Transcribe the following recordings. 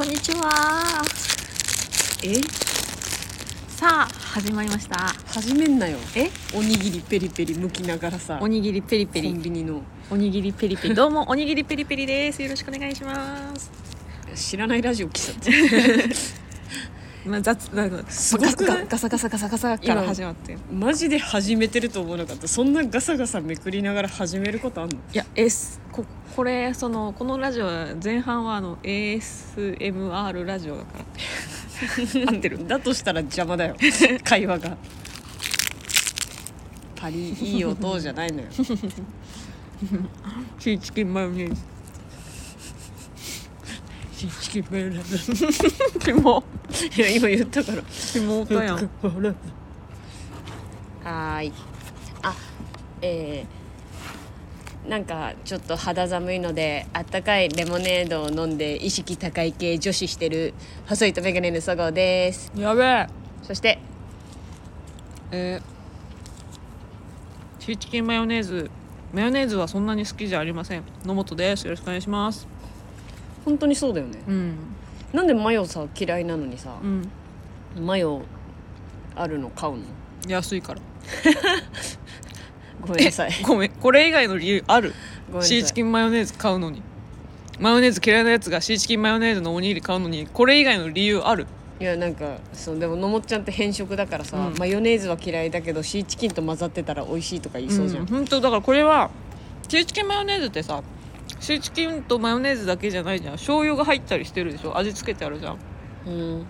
こんにちは。え？さあ始まりました。始めんなよ。え？おにぎりペリペリ剥きながらさ。おにぎりペリペコンリビニの。おにぎりペリペリ。どうもおにぎりペリペリです。よろしくお願いします。知らないラジオ来ちゃって まあ雑なんかすごくない？ガサガサガサガサから始まって。いマジで始めてると思わなかったそんなガサガサめくりながら始めることあんの？や S ここれそのこのラジオは前半はあの ASMR ラジオだから。合ってる。だとしたら邪魔だよ。会話が。パリいい音じゃないのよ。シーチキンマヨネーズチキンメラキモい。や今言ったから。キモ。音やんはーいあえー、なんかちょっと肌寒いのであったかいレモ。ネードを飲んで意識高い系女子してる細いとメガネのそごうですやべえそしてえー、シーチキンマヨネーズマヨネーズはそんなに好きじゃありません野本ですよろしくお願いします本当にそうだよね。うん。なんでマヨさ嫌いなのにさう、ん。マヨあるの買うの？安いから。ごめんなさい。ごめん。これ以外の理由ある？シーチキンマヨネーズ買うのに。マヨネーズ嫌いなやつがシーチキンマヨネーズのおにぎり買うのにこれ以外の理由ある？いやなんかそうでものもっちゃんって変色だからさ、うん。マヨネーズは嫌いだけどシーチキンと混ざってたら美味しいとか言いそうじゃん、ん本当。だからこれはシーチキンマヨネーズってさシーチキンとマヨネーズだけじゃないじゃん。醤油が入ったりしてるでしょ？味付けてあるじゃん。うん。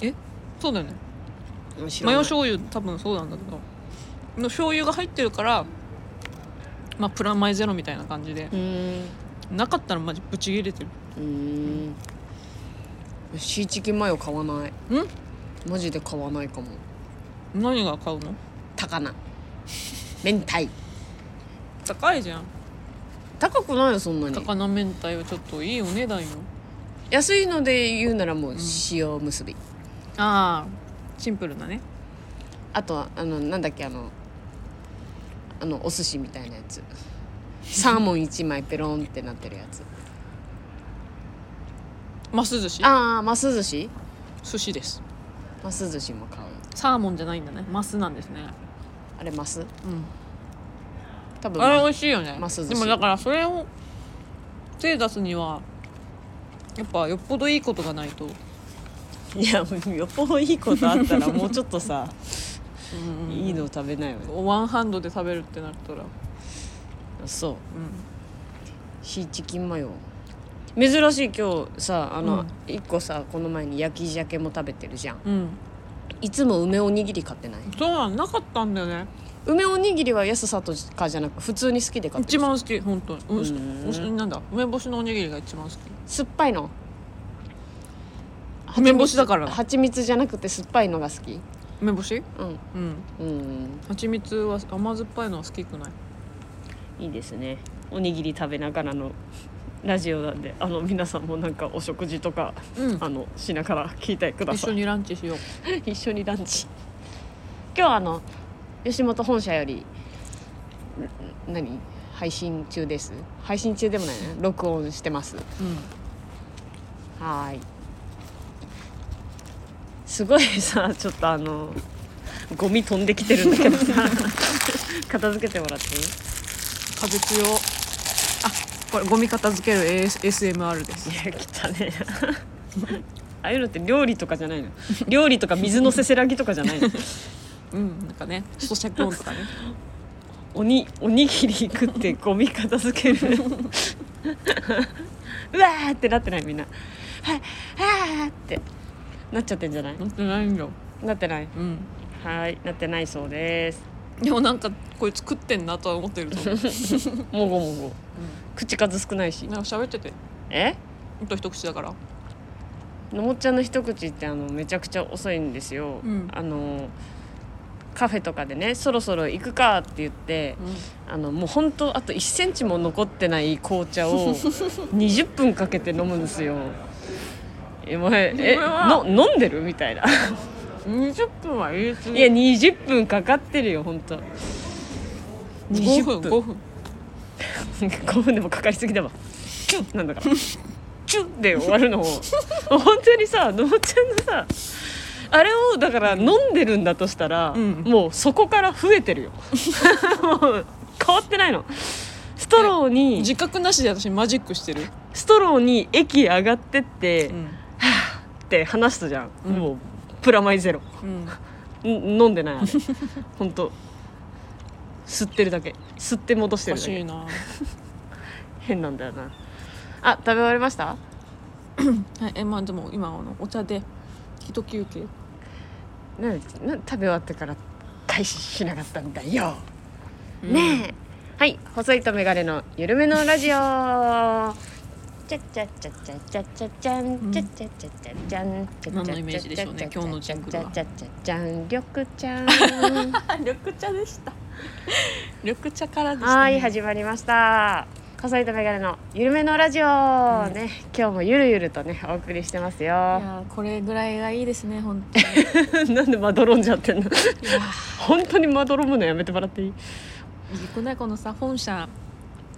え？そうだよねマヨ醤油多分そうなんだけど。の醤油が入ってるからまあプラマイゼロみたいな感じで。うーん。なかったらマジブチ切れてる。うーんシーチキンマヨ買わない。ん？マジで買わないかも。何が買うの？高菜。明太。高いじゃん高くないよそんなに。高菜明太はちょっといいお値段よ。安いので言うならもう塩結び、ああシンプルなね。あとはあのなんだっけあのあのお寿司みたいなやつ。サーモン1枚ペロンってなってるやつ。ます寿司？ああマス寿司。寿司です。マス寿司も買う。サーモンじゃないんだね。マスなんですね。あれマスうん多分。あれ美味しいよね。ます寿司。でもだからそれを手出すにはやっぱよっぽどいいことがないと、いやよっぽどいいことあったらもうちょっとさうん。いいの食べなよワンハンドで食べるってなったら。そう。うシーチキンマヨ。珍しい今日さあの、うん。一個さこの前に焼き鮭も食べてるじゃんん。うん。いつも梅おにぎり買ってない？そうなんなかったんだよね梅おにぎりは安さとかじゃなく普通に好きで買ってる一番好き本当に。うん。なんだ？梅干しのおにぎりが一番好き。酸っぱいの。梅干しだから。蜂蜜じゃなくて酸っぱいのが好き。梅干し？うん。うん。うん。蜂蜜は甘酸っぱいのは好きくない？いいですね。おにぎり食べながらのラジオなんであの皆さんもなんかお食事とかうん。あのしながら聞いてください。一緒にランチしよう。一緒にランチ。今日はあの吉本本社よりん何？配信中です。配信中でもないね。録音してます。うん。はーい。すごいさちょっとあのゴミ飛んできてるんだけどさ。片付けてもらっていい？風強あこれゴミ片付ける AS SMR です。いや汚ねえああいうのって料理とかじゃないの。料理とか水のせせらぎとかじゃないのうんなんかね咀嚼音とかね。おにおにぎり食ってゴミ片付ける。うわーってなってないみんな。ははーって。なっちゃってんじゃない？なってないんだなってない。うん。はいなってないそうです。でもなんかこいつ食ってんなとは思ってると思う、もごもご。口数少ないし。なんか喋ってて。え？ほんと一口だから。のもっちゃんの一口ってあのめちゃくちゃ遅いんですよ、うん。あのカフェとかでねそろそろ行くかって言って、あのもう本当あと1センチも残ってない紅茶を 20分かけて飲むんですよ。えお前えの飲んでる？みたいな。うん、20分は言い過ぎ。いや20分かかってるよ本当。5 20分。分5分。5 分でもかかりすぎだわ。なんだか。らチュッで終わるのを本当にさのもちゃんのさあれをだから飲んでるんだとしたら、うん。もうそこから増えてるよ。もう変わってないの。ストローに自覚なしで私マジックしてる、ストローに液上がってって、うん。って話すじゃん、うん。もうプラマイゼロ。うん、ん飲んでないあれ 本当。吸ってるだけ。吸って戻してるだけ。おかしいな。変なんだよな。あ食べ終わりました？はい、えまあでも今あのお茶で一休憩ななん食べ終わってから開始しなかったんだよ、うん。ねえ。はい。細いとメガネのゆるめのラジオ。ちゃっちゃっちゃっちゃっちゃっちゃっちゃんちゃっちゃっちゃっちゃっちゃん何のイメージでしょうね今日のジン緑ちゃん緑茶でした緑茶からでした、ね、はい始まりました細いとメガネのゆるめのラジオ、うん。ね今日もゆるゆるとねお送りしてますよ。いやーこれぐらいがいいですね本当に。なんでまどろんじゃってんの？本当にまどろむのやめてもらっていい？ーこないこのさ本社。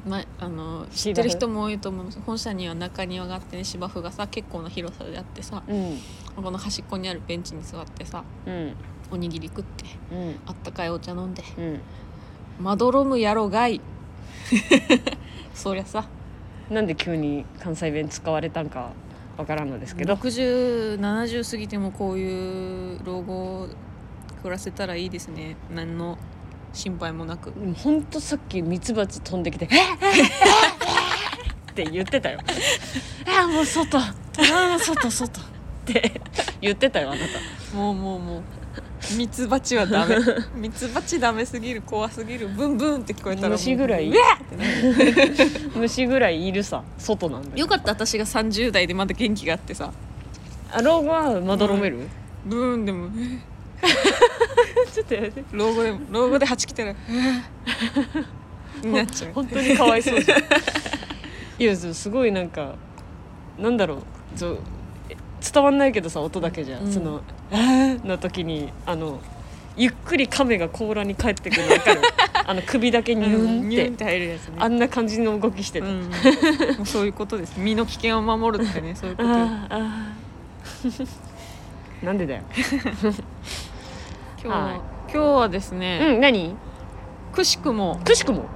まあの知ってる人も多いと思う本社には中庭があってね芝生がさ結構な広さであってさうん。この端っこにあるベンチに座ってさうん。おにぎり食ってうん。あったかいお茶飲んでうん。まどろむやろがいそりゃさ。なんで急に関西弁使われたんかわからんのですけど。6070過ぎてもこういう老後を暮らせたらいいですね。何の心配もなく。ほんとさっきミツバチ飛んできて「えっえっえっって言ってたよ「あもう外あもう外外」って言ってたよあなたもうもうもう ミツバチはダメ。ミツバチダメすぎる怖すぎるブンブンって聞こえたら。虫ぐらい。虫ぐらいいるさ外なんだよよかった私が30代でまだ元気があってさ。あ老後はまどろめる、ブーンでもちょっとやめて。老後でも老後で蜂来たらになっ。ちゃう本当にかわいそうじゃん。いやすごいなんかなんだろう。そうえ伝わんないけどさ音だけじゃ、うん。その「あー」の時にあのゆっくり亀が甲羅に帰ってくるの分かる？あの首だけニュンって、ニュンって入るやつね。あんな感じの動きしてた、うん、もうそういうことです。身の危険を守るってねそういうこと。なんでだよ。今日,、はい。今日はですね、うん何？くしくも。くしくも？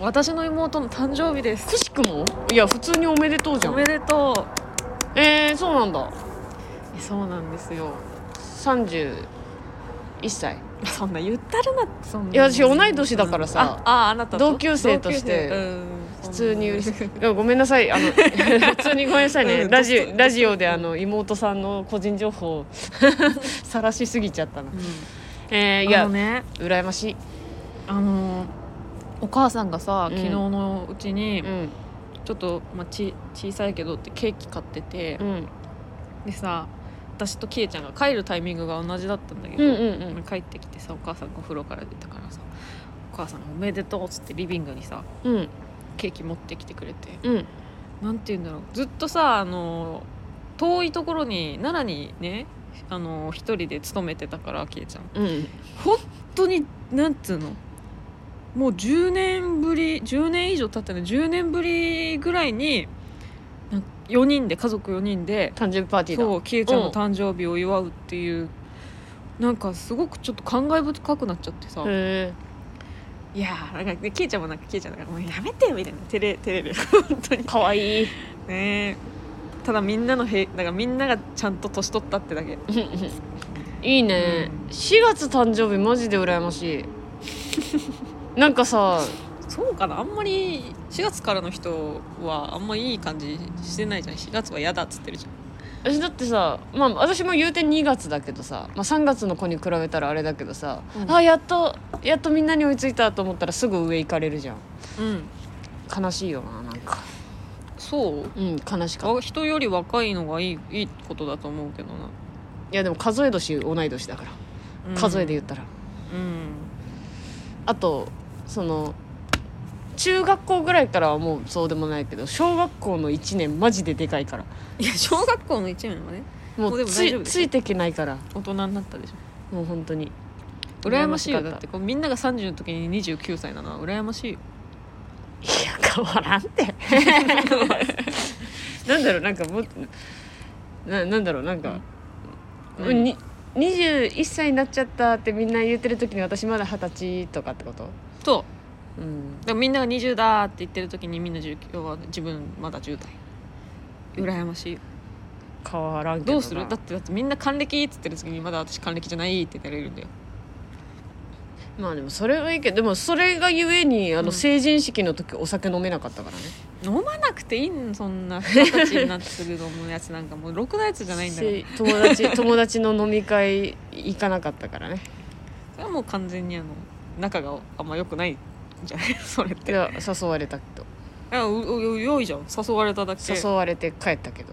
私の妹の誕生日です。くしくも？いや普通におめでとうじゃん。おめでとえー、そうなんだ。うそうなんですよ31歳そんな言ったるなそんな。いや私同い年だからさあああなたと？同級生として普通に嬉しい。ごめんなさい。あの 普通にごめんなさいね、うんラジラジオであの妹さんの個人情報を 晒しすぎちゃったなうん。えー、いやね羨ましい。あのお母さんがさうん。昨日のうちに、うん。ちょっと、まあ、ち小さいけどってケーキ買ってて、うん。でさ私とキエちゃんが帰るタイミングが同じだったんだけど、うんうんうん。帰ってきてさお母さんがお風呂から出たからさお母さんが「おめでとう」っつってリビングにさうん。ケーキ持ってきてくれてうん。なんて言うんだろう。ずっとさあの遠いところに奈良にねあの一人で勤めてたからキエちゃん。うん。本当になんつうのもう10年ぶり10年以上経ってない10年ぶりぐらいに4人で家族4人で誕生日パーティーだ。そうキエちゃんの誕生日を祝うっていうなんかすごくちょっと感慨深くなっちゃってさ。へいやーなんかでキエちゃんもなんかキエちゃんなんかもうやめてよみたいな。照れ照れる。本当に。えかわい。いね。えただみんなのへだからみんながちゃんと年取ったってだけ。いいね、うん。4月誕生日マジで羨ましい。なんかさそうかな。あんまり4月からの人はあんまいい感じしてないじゃん。4月は嫌だっつってるじゃん。私だってさまあ私も言うて2月だけどさ、まあ、3月の子に比べたらあれだけどさ、うん。あやっとやっとみんなに追いついたと思ったらすぐ上行かれるじゃん。うん。悲しいよななんか。そう？うん悲しかった。あ人より若いのがいいいいことだと思うけどな。いやでも数え年同い年だから、うん。数えで言ったら。うん。あとその中学校ぐらいからはもうそうでもないけど小学校の1年マジででかいから。いや小学校の1年はねももうでもうつい大丈夫でしょ。ついていけないから。大人になったでしょ。もう本当に。羨ましいよ。かった。だってこうみんなが30の時に29歳な。のは羨ましいよ。いや変わらんって。なんだろうなんかもっななんだろうなんか、うん。うんに21歳になっちゃったってみんな言ってる時に私まだ二十歳とかってこと？そううん。だからみんなが20だって言ってる時にみんな19は自分まだ10代羨ましいよ。変わらんけどうする？だってだってみんな還暦っつってる時にまだ私還暦じゃないって言ってられるんだよ。まあでもそれはいいけどでもそれがゆえにあのうん。成人式の時お酒飲めなかったからね、飲まなくていいんそんな二十歳になってすぐ飲むやつなんかもうろくなやつじゃないんだから。し友達友達の飲み会行かなかったからね。それはもう完全にあの仲があんま良くない。んじゃない？それって。いや誘われたけど。いやううう良いじゃん。誘われただけ。誘われて帰ったけど。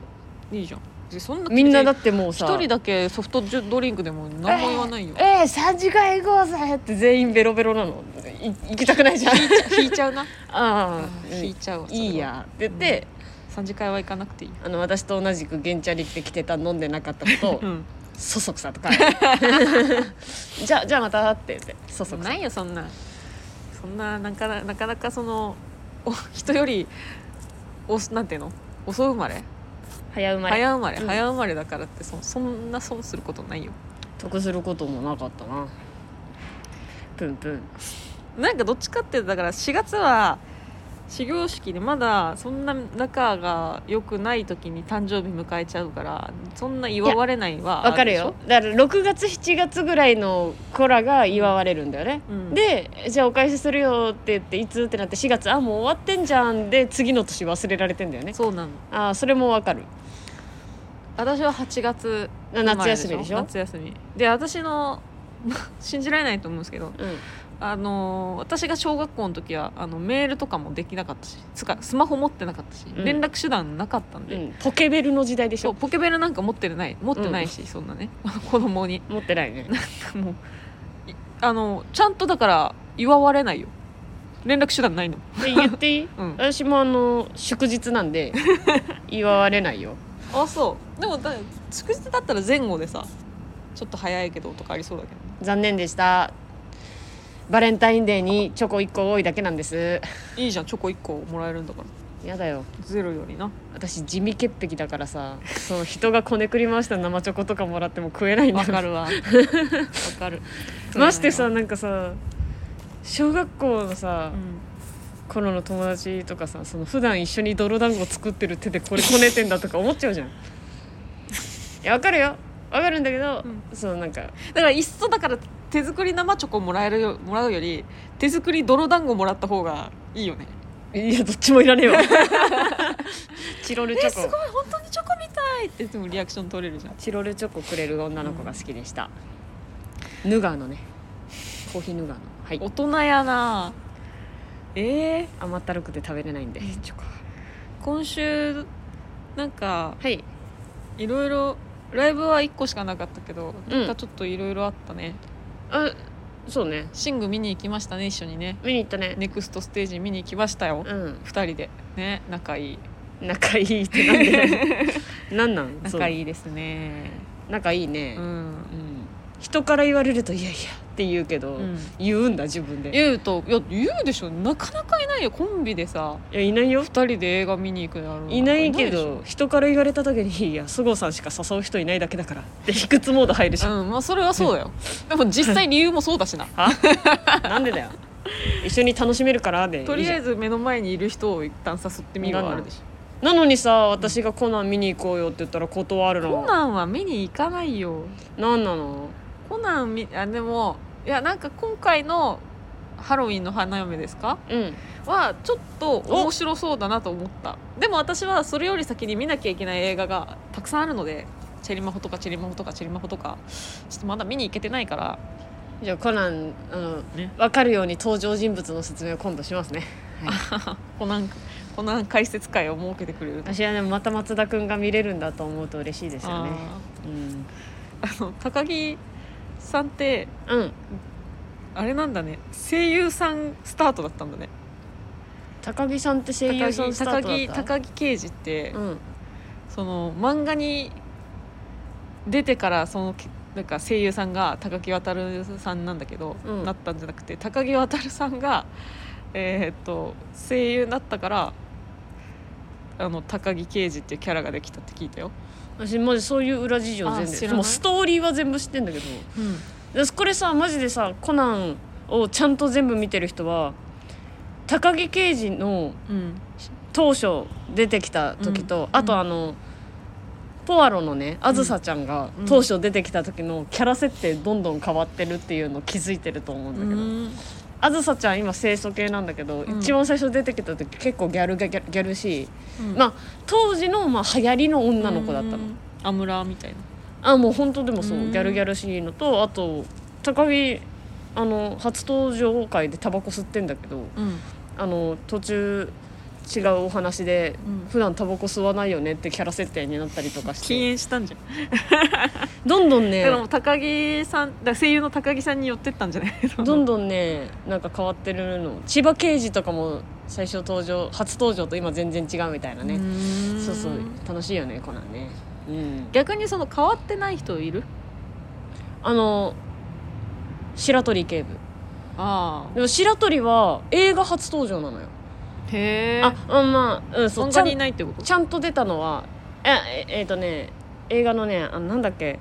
いいじゃん。でそんなみんなだってもうさ一人だけソフトドリンクでも何も言わないよ。えー、3時間行こうぜって全員ベロベロなの。い行きたくないじゃん。引いちゃうな。ああ引いちゃうわそれは。いいや。って言って、三次会は行かなくていい。あの私と同じく原チャリって来てた飲んでなかったことをうん。そそくさとか。じゃあじゃあまたって言ってそそくさ。ないよそんなそんななかななかなかそのお人よりおなんていうの？遅生まれ？早生まれ。早生まれ、うん。早生まれだからってそそんな損することないよ。得することもなかったな。プンプン。なんかどっちかってだから4月は始業式でまだそんな仲が良くない時に誕生日迎えちゃうからそんな祝われないはわかるよ。だから6月7月ぐらいの子らが祝われるんだよね、うん。でじゃあお返しするよって言っていつってなって4月あもう終わってんじゃんで次の年忘れられてんだよね。そうなの。あそれもわかる。私は8月あ夏休みでしょ？夏休み。で私の 信じられないと思うんですけどうんあの私が小学校の時はあのメールとかもできなかったしつかスマホ持ってなかったし、うん。連絡手段なかったんで、うん、ポケベルの時代でしうポケベルなんか持ってない持ってないし、そんなね。子供に。持ってないね。もういあのちゃんとだから祝われないよ。連絡手段ないの。で言っていい？うん。私もあの祝日なんで 祝われないよ。あそう。でもだ祝日だったら前後でさちょっと早いけどとかありそうだけどね。残念でしたバレンタインデーにチョコ1個多いだけなんです。いいじゃんチョコ1個もらえるんだから。やだよ。ゼロよりな。私地味潔癖だからさその人がこねくり回した生チョコとかもらっても食えないんだよ。わかるわ。わかる。ましてさな。んかさ小学校のさう、ん。頃の友達とかさその普段一緒に泥団子作ってる手でこれこねてんだとか思っちゃうじゃん。いやわかるよ。わかるんだけど、うそのなんか。だからいっそだから手作り生チョコもらえるよもらうより手作り泥団子もらった方がいいよね。いやどっちもいらねえわ。チロルチえすごいョコ本当にチョコみたいって言ってもリアクション取れるじゃん。チロルチョコくれる女の子が好きでした、ヌガーのね。コーヒーヌガーの。はい。大人やな。えー、甘ったるくて食べれないんで、うんチョコ今週なんかはい。いろいろライブは1個しかなかったけど、うんなんかちょっといろいろあったねあそうね。シング見に行きましたね一緒にね。見に行ったね。ネクストステージ見に行きましたよ、うん。二人で。ね仲いい。仲いいってなんでなん なんい仲いいですね。仲いいね、うん、うん。人から言われると「いやいや」って言うけど、うん。言うんだ自分で。い言うといや言うでしょ。なかなかいないよコンビでさ。やいないよ。二人で映画見に行くのあるいないけど人から言われた時に「いや菅生さんしか誘う人いないだけだから」って卑屈モード入るじゃん、ょうんまあそれはそうだよ。でも実際理由もそうだしな。はなんでだよ。一緒に楽しめるからでとりあえず目の前にいる人を一旦誘ってみるはあるでしょ。なのにさ私がコナン見に行こうよって言ったら断るの。コナンは見に行かないよ。なんなの？コナンみあでもいやなんか今回のハロウィンの花嫁ですか？うん。はちょっと面白そうだなと思った。でも私はそれより先に見なきゃいけない映画がたくさんあるのでチェリマホとかチェリマホとかチェリマホとか。ちょっとまだ見に行けてないから。じゃあコナンあの、ね。分かるように登場人物の説明を今度しますね、はい、コナンコナン解説会を設けてくれる私はねまた松田君が見れるんだと思うと嬉しいですよね。あー。あの高木さんってうん。うんあれなんだね。声優さんスタートだったんだね。高木さんって声優高さんスタートだった？木高木刑事って、うん。その漫画に出てからそのなんか声優さんが高木渉さんなんだけど、うん。なったんじゃなくて高木渉さんが、えーっと声優になったからあの高木刑事っていうキャラができたって聞いたよ、私マジそういう裏事情あ全然もうストーリーは全部知ってんだけど。うん、でこれさマジでさコナンをちゃんと全部見てる人は高木刑事のうん、当初出てきた時と、うん。あとあの、ポアロのねあずさちゃんがうん。当初出てきた時のキャラ設定どんどん変わってるっていうの気づいてると思うんだけど、うんあずさちゃん今清楚系なんだけど、うん。一番最初出てきた時結構ギャルギャギャギャルしい、うん。まあ当時のまあ流行りの女の子だったの、うんアムラみたいな。あもう本当でもそう、うん。ギャルギャルしいのとあと高木あの初登場回でタバコ吸ってんだけどうん。あの途中違うお話でうん。普段タバコ吸わないよねってキャラ設定になったりとかし禁て煙したんじゃん。どんどんねだからもう高木さんだ声優の高木さんに寄ってったんじゃない？どんどんねなんか変わってるの。千葉刑事とかも最初登場初登場と今全然違うみたいなね。ねそうそう。楽しいよねコナンね。うん。逆にその変わってない人いる？あの白鳥警部。あでも白鳥は映画初登場なのよ。あへえああまあうんそうちにいないってこと？ちゃんと出たのは？えええーとね映画のねあなんだっけ？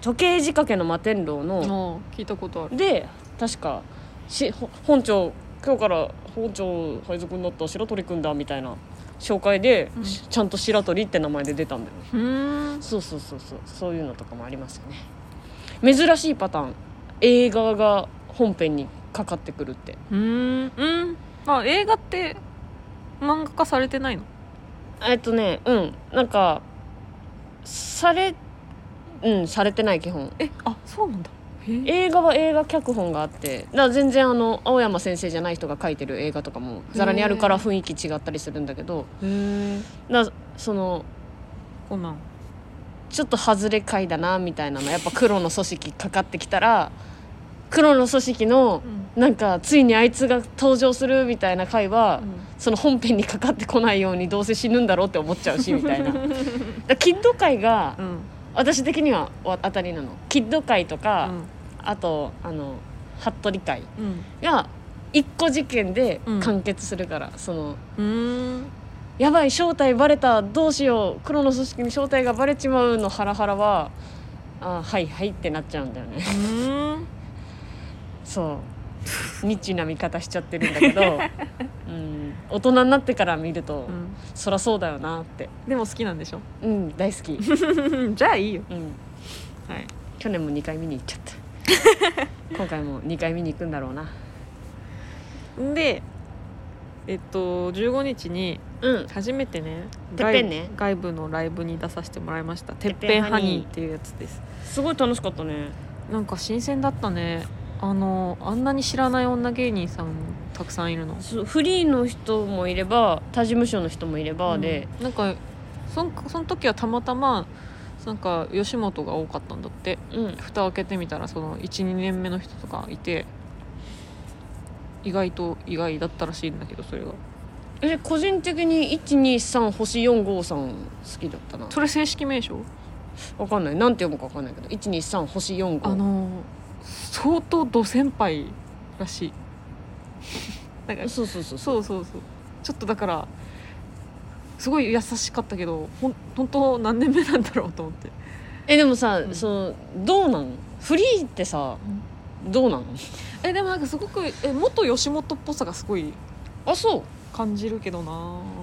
時計仕掛けの摩天楼の聞いたことある。で確かしほ本庁今日から本庁配属になった白鳥くんだみたいな紹介で、うん。しちゃんと白鳥って名前で出たんだようーん。そうそうそうそうそういうのとかもありますよね。珍しいパターン。映画が本編にかかってくるって。うーん。うんあ映画って漫画化されてないの？えっとねうん。なんかされうんされてない基本。えあそうなんだ。映画は映画脚本があってだから全然あの青山先生じゃない人が書いてる映画とかもざらにあるから雰囲気違ったりするんだけどだそのコナンちょっと外れ回だなみたいなの。やっぱ黒の組織かかってきたら黒の組織のなんかついにあいつが登場するみたいな回は、その本編にかかってこないようにどうせ死ぬんだろうって思っちゃうしみたいな。キッド界がうん。私的にはわ当たりなの。キッド界とうか、ん。あとあの服部界うん。が一個事件でうん。完結するから、そのやばい正体バレたどうしよう黒の組織に正体がバレちまうのハラハラはあはいはいってなっちゃうんだよね。そうニッチな見方しちゃってるんだけど、うん、大人になってから見ると、うん。そらそうだよなって。でも好きなんでしょ？うん大好き、じゃあいいよ。うん、はい。去年も2回見に行っちゃった。今回も2回見に行くんだろうな。でえっと15日にうん。初めてねてっぺんね。外部外部のライブに出させてもらいましたてっぺぺんハニーっていうやつですすごい楽しかったねなんか新鮮だったねあのあんなに知らない女芸人さんたくさんいるの？そうフリーの人もいれば他事務所の人もいればで、うん。なんかそんその時はたまたまなんか吉本が多かったんだって。うん。蓋を開けてみたらその12年目の人とかいて意外と意外だったらしいんだけどそれが。え個人的に123星453好きだったな。それ正式名称？わかんない。なんて読むかわかんないけど123星45あの相当ド先輩らしい。なんかそうそうそうそう。そうそうちょっとだからすごい優しかったけどほん本当何年目なんだろうと思って。えでもさ、うん。そのどうなん？フリーってさどうなのえでもなんかすごくえ元吉本っぽさがすごいあそう。感じるけどな。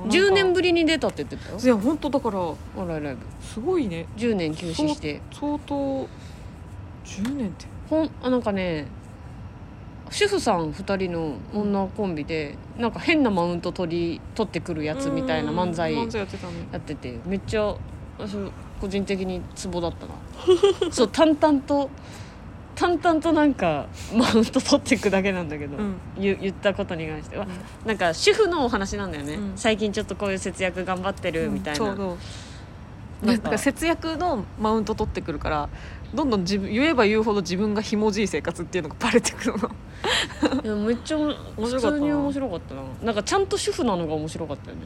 10年ぶぶりに出たって言ってたよ。いや本当だからお笑いライブすごいね。10年休止して。相当10年ってほんあなんかね主婦さん2人の女コンビでなんか変なマウント取り取ってくるやつみたいな漫才やってててめっちゃ私個人的にツボだったな。そう淡々と淡々となんかマウント取っていくだけなんだけど、うん。言言ったことに関しては、うん。なんか主婦のお話なんだよね、うん。最近ちょっとこういう節約頑張ってるみたいな、そうそうなんか節約のマウント取ってくるからどんどん自分言えば言うほど自分がひもじい生活っていうのがバレてくるの。いやめっちゃ面普白かったな。通に面白かったな。なんかちゃんと主婦なのが面白かったよね。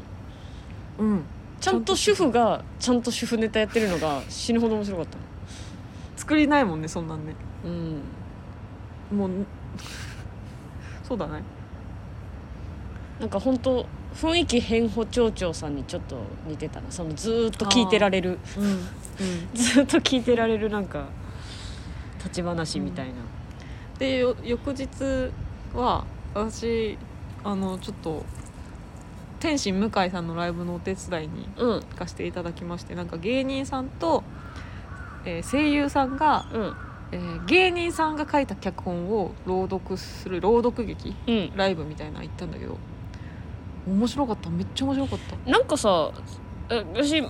うん。ちゃんと主婦がちゃんと主婦ネタやってるのが死ぬほど面白かった。作りないもんねそんなんね。うん。もうそうだね。なんか本当雰囲気変歩町長さんにちょっと似てたな。そのずーっと聞いてられる。うん。うん。ずーっと聞いてられるなんか立ち話みたいな、でよ翌日は私あのちょっと天心向井さんのライブのお手伝いにうん、行かせていただきましてなんか芸人さんと、えー声優さんが、うん。えー芸人さんが書いた脚本を朗読する朗読劇？うん。ライブみたいなの行ったんだけど面白かった。めっちゃ面白かった。なんかさえ私間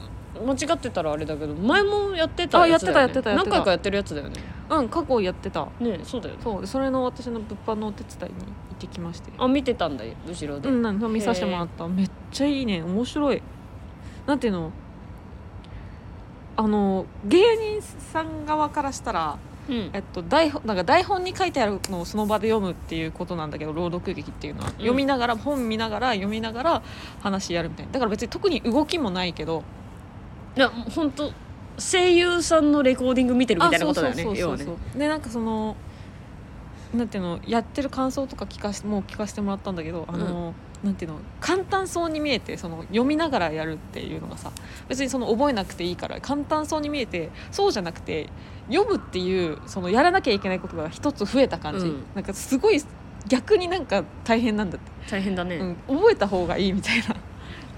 違ってたらあれだけど前もやってたやつだよ、ね、あやってたやってたやってた。何回かやってるやつだよね。うん過去やってた。ねそうだよね。そう。でそれの私の物販のお手伝いに行ってきまして。あ見てたんだよ後ろで、うんなん見させてもらった。めっちゃいいね。面白い。なんていうの？あの芸人さん側からしたら、うん。えっと、台本なんか台本に書いてあるのをその場で読むっていうことなんだけど朗読劇っていうのは、読みながら本見ながら読みながら話やるみたいな。だから別に特に動きもないけど。いや本当声優さんのレコーディング見てるみたいなことだよね。あそう要はねそうそうそう。でなんかそのなんていうのやってる感想とか聞かしもう聞かせてもらったんだけどあの、なんていうの簡単そうに見えてその読みながらやるっていうのがさ別にその覚えなくていいから簡単そうに見えてそうじゃなくて読むっていうそのやらなきゃいけないことが一つ増えた感じ、うん。なんかすごい逆になんか大変なんだって、大変だね、うん、覚えた方がいいみたいなと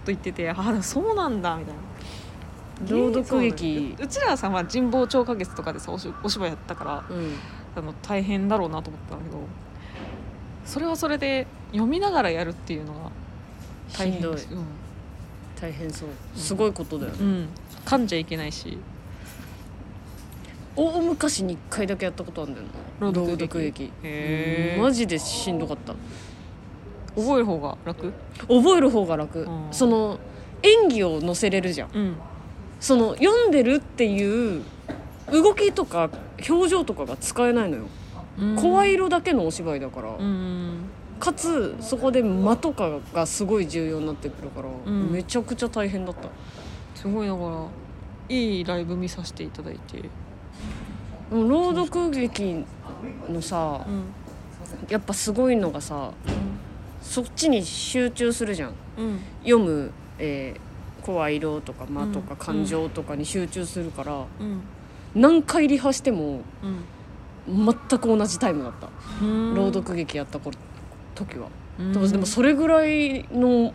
言っててああそうなんだみたいな。朗読劇。ううちらさんは神保町花月とかでさおしお芝居やったからうん。あの大変だろうなと思ったんだけどそれはそれで読みながらやるっていうのが大変です。うん。大変そう。すごいことだよね、うん、噛んじゃいけないし。大昔に1回だけやったことあるんだよな。朗読劇。マジでしんどかった。覚える方が楽？覚える方が楽、うん。その演技を載せれるじゃん。うん。その読んでるっていう動きとか表情とかが使えないのよ、声色だけのお芝居だから、うんかつそこで間とかがすごい重要になってくるから、ん。めちゃくちゃ大変だった。すごいだからいいライブ見させていただいて。朗読劇のさうん。やっぱすごいのがさそっちに集中するじゃん。うん。読む、えー声色とか間とかうん。感情とかに集中するから、うん。何回リハしてもうん全く同じタイムだった、うん。朗読劇やった頃時は、うん。でもそれぐらいの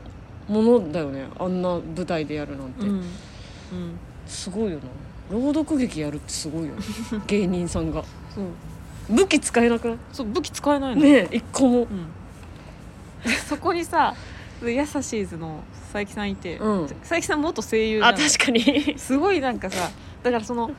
ものだよね。あんな舞台でやるなんて、うん。うん。すごいよな。朗読劇やるってすごいよね。芸人さんが。武器使えなくない？そう武器使えないの。ねえ一個も。うん、そこにさヤサシーズの佐伯さんいて、うん。佐伯さん元声優あ確かに。すごいなんかさだからその、